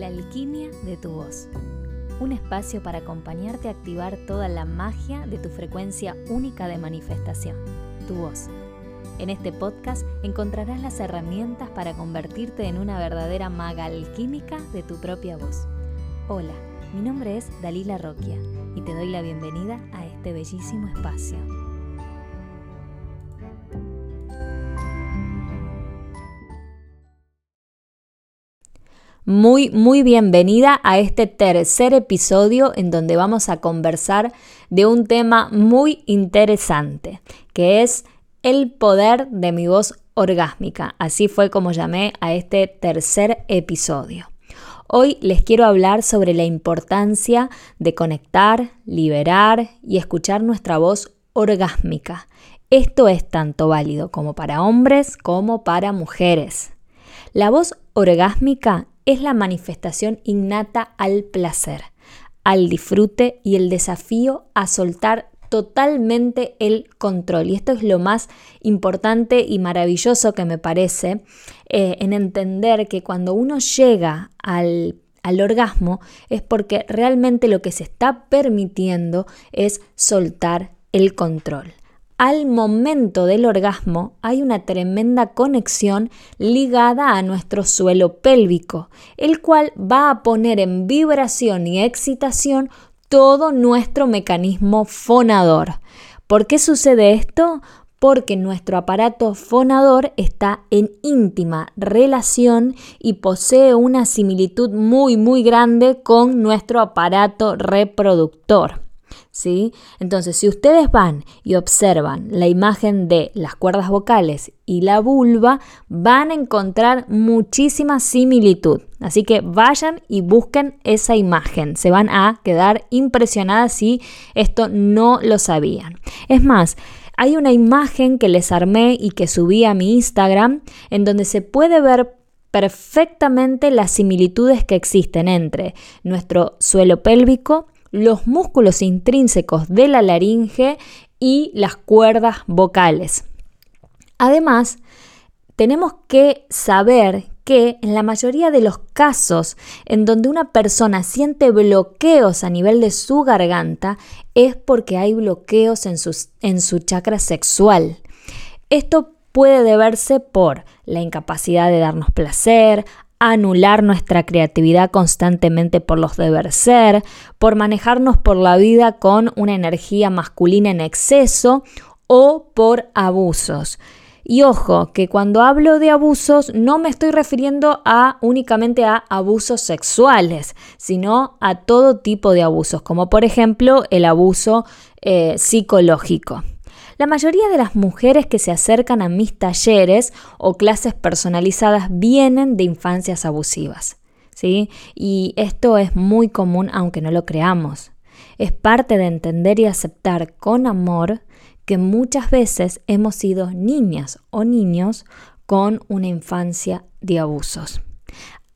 La alquimia de tu voz. Un espacio para acompañarte a activar toda la magia de tu frecuencia única de manifestación, tu voz. En este podcast encontrarás las herramientas para convertirte en una verdadera maga alquímica de tu propia voz. Hola, mi nombre es Dalila Roquia y te doy la bienvenida a este bellísimo espacio. Muy, muy bienvenida a este tercer episodio en donde vamos a conversar de un tema muy interesante, que es el poder de mi voz orgásmica. Así fue como llamé a este tercer episodio. Hoy les quiero hablar sobre la importancia de conectar, liberar y escuchar nuestra voz orgásmica. Esto es tanto válido como para hombres como para mujeres. La voz orgásmica es la manifestación innata al placer, al disfrute y el desafío a soltar totalmente el control. Y esto es lo más importante y maravilloso que me parece eh, en entender que cuando uno llega al al orgasmo es porque realmente lo que se está permitiendo es soltar el control al momento del orgasmo hay una tremenda conexión ligada a nuestro suelo pélvico, el cual va a poner en vibración y excitación todo nuestro mecanismo fonador. ¿Por qué sucede esto? Porque nuestro aparato fonador está en íntima relación y posee una similitud muy muy grande con nuestro aparato reproductor. ¿Sí? Entonces, si ustedes van y observan la imagen de las cuerdas vocales y la vulva, van a encontrar muchísima similitud. Así que vayan y busquen esa imagen. Se van a quedar impresionadas si esto no lo sabían. Es más, hay una imagen que les armé y que subí a mi Instagram en donde se puede ver perfectamente las similitudes que existen entre nuestro suelo pélvico, los músculos intrínsecos de la laringe y las cuerdas vocales. Además, tenemos que saber que en la mayoría de los casos en donde una persona siente bloqueos a nivel de su garganta es porque hay bloqueos en, en su chakra sexual. Esto puede deberse por la incapacidad de darnos placer, anular nuestra creatividad constantemente por los deber ser, por manejarnos por la vida con una energía masculina en exceso o por abusos. Y ojo, que cuando hablo de abusos no me estoy refiriendo a únicamente a abusos sexuales, sino a todo tipo de abusos, como por ejemplo el abuso eh, psicológico. La mayoría de las mujeres que se acercan a mis talleres o clases personalizadas vienen de infancias abusivas. ¿sí? Y esto es muy común aunque no lo creamos. Es parte de entender y aceptar con amor que muchas veces hemos sido niñas o niños con una infancia de abusos.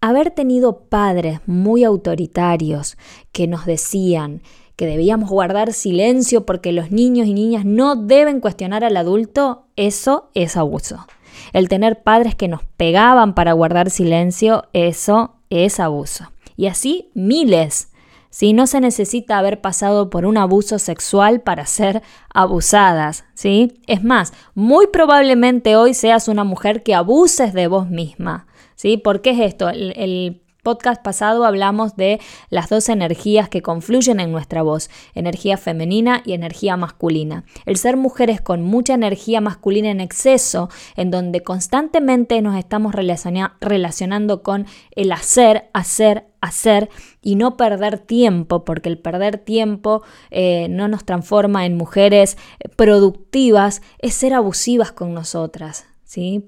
Haber tenido padres muy autoritarios que nos decían que debíamos guardar silencio porque los niños y niñas no deben cuestionar al adulto, eso es abuso. El tener padres que nos pegaban para guardar silencio, eso es abuso. Y así miles. Si no se necesita haber pasado por un abuso sexual para ser abusadas, ¿sí? Es más, muy probablemente hoy seas una mujer que abuses de vos misma, ¿sí? ¿Por qué es esto? El, el podcast pasado hablamos de las dos energías que confluyen en nuestra voz, energía femenina y energía masculina. El ser mujeres con mucha energía masculina en exceso, en donde constantemente nos estamos relacionando con el hacer, hacer, hacer y no perder tiempo, porque el perder tiempo eh, no nos transforma en mujeres productivas, es ser abusivas con nosotras.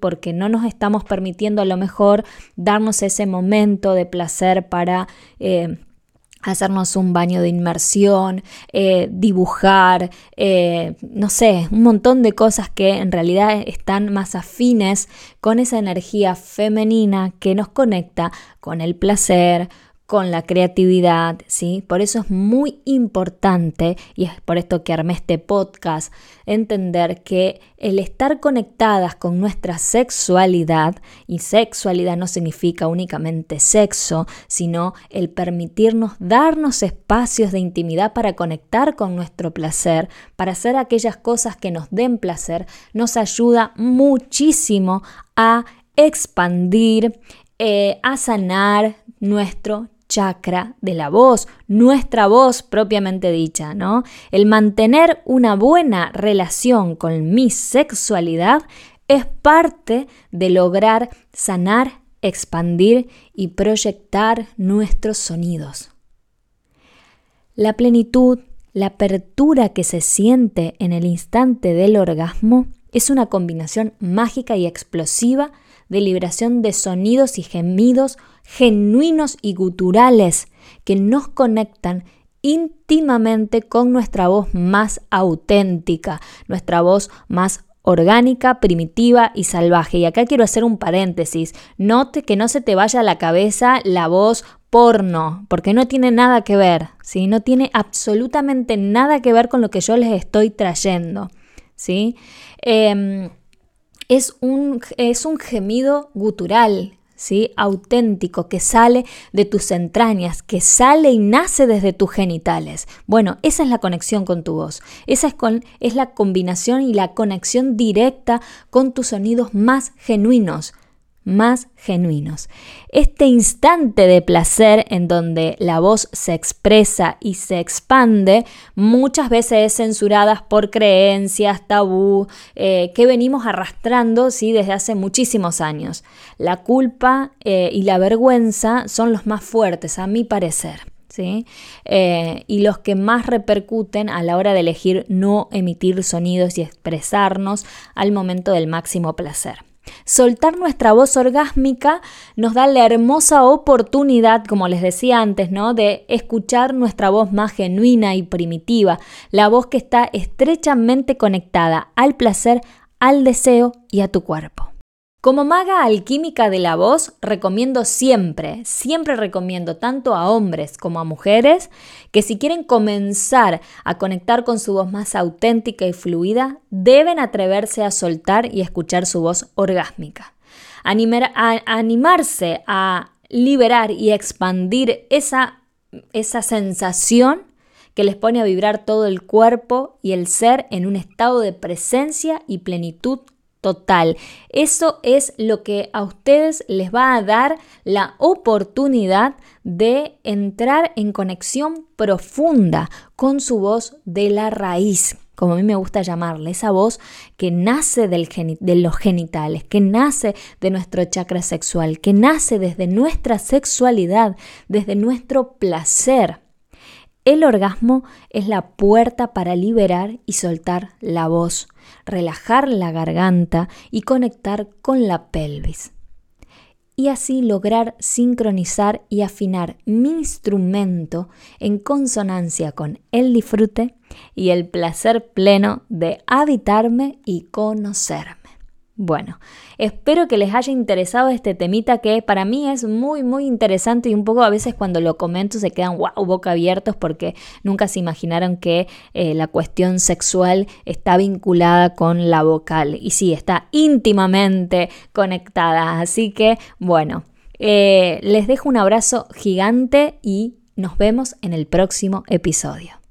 Porque no nos estamos permitiendo a lo mejor darnos ese momento de placer para... Eh, hacernos un baño de inmersión, eh, dibujar, eh, no sé, un montón de cosas que en realidad están más afines con esa energía femenina que nos conecta con el placer, con la creatividad, ¿sí? Por eso es muy importante, y es por esto que armé este podcast, entender que el estar conectadas con nuestra sexualidad, y sexualidad no significa únicamente sexo, sino el permitirnos darnos espacios de intimidad para conectar con nuestro placer, para hacer aquellas cosas que nos den placer, nos ayuda muchísimo a expandir, eh, a sanar nuestro chakra de la voz, nuestra voz propiamente dicha, ¿no? El mantener una buena relación con mi sexualidad es parte de lograr sanar, expandir y proyectar nuestros sonidos. La plenitud, la apertura que se siente en el instante del orgasmo es una combinación mágica y explosiva de liberación de sonidos y gemidos genuinos y guturales que nos conectan íntimamente con nuestra voz más auténtica, nuestra voz más orgánica, primitiva y salvaje. Y acá quiero hacer un paréntesis. Note que no se te vaya a la cabeza la voz porno, porque no tiene nada que ver, ¿sí? No tiene absolutamente nada que ver con lo que yo les estoy trayendo, ¿sí? Em, es, un, es un gemido gutural, ¿sí? auténtico, que sale de tus entrañas, que sale y nace desde tus genitales. Bueno, esa es la conexión con tu voz. Esa es, es la combinación y la conexión directa con tus sonidos más genuinos más genuinos. Este instante de placer en donde la voz se expresa y se expande muchas veces es censurada por creencias, tabú, eh, que venimos arrastrando ¿sí? desde hace muchísimos años. La culpa eh, y la vergüenza son los más fuertes, a mi parecer. ¿Sí? Eh, y los que más repercuten a la hora de elegir no emitir sonidos y expresarnos al momento del máximo placer. Soltar nuestra voz orgásmica nos da la hermosa oportunidad, como les decía antes, ¿no? de escuchar nuestra voz más genuina y primitiva, la voz que está estrechamente conectada al placer, al deseo y a tu cuerpo. Como maga alquímica de la voz, recomiendo siempre, siempre recomiendo tanto a hombres como a mujeres que si quieren comenzar a conectar con su voz más auténtica y fluida, deben atreverse a soltar y escuchar su voz orgásmica. animarse a liberar y expandir esa, esa sensación que les pone a vibrar todo el cuerpo y el ser en un estado de presencia y plenitud total. Eso es lo que a ustedes les va a dar la oportunidad de entrar en conexión profunda con su voz de la raíz como a mí me gusta llamarle, esa voz que nace del de los genitales, que nace de nuestro chakra sexual, que nace desde nuestra sexualidad, desde nuestro placer. El orgasmo es la puerta para liberar y soltar la voz, relajar la garganta y conectar con la pelvis. Y así lograr sincronizar y afinar mi instrumento en consonancia con el disfrute y el placer pleno de habitarme y conocerme. Bueno, espero que les haya interesado este temita que para mí es muy, muy interesante y un poco a veces cuando lo comento se quedan wow, boca abiertos porque nunca se imaginaron que eh, la cuestión sexual está vinculada con la vocal. Y sí, está íntimamente conectada. Así que, bueno, eh, les dejo un abrazo gigante y nos vemos en el próximo episodio.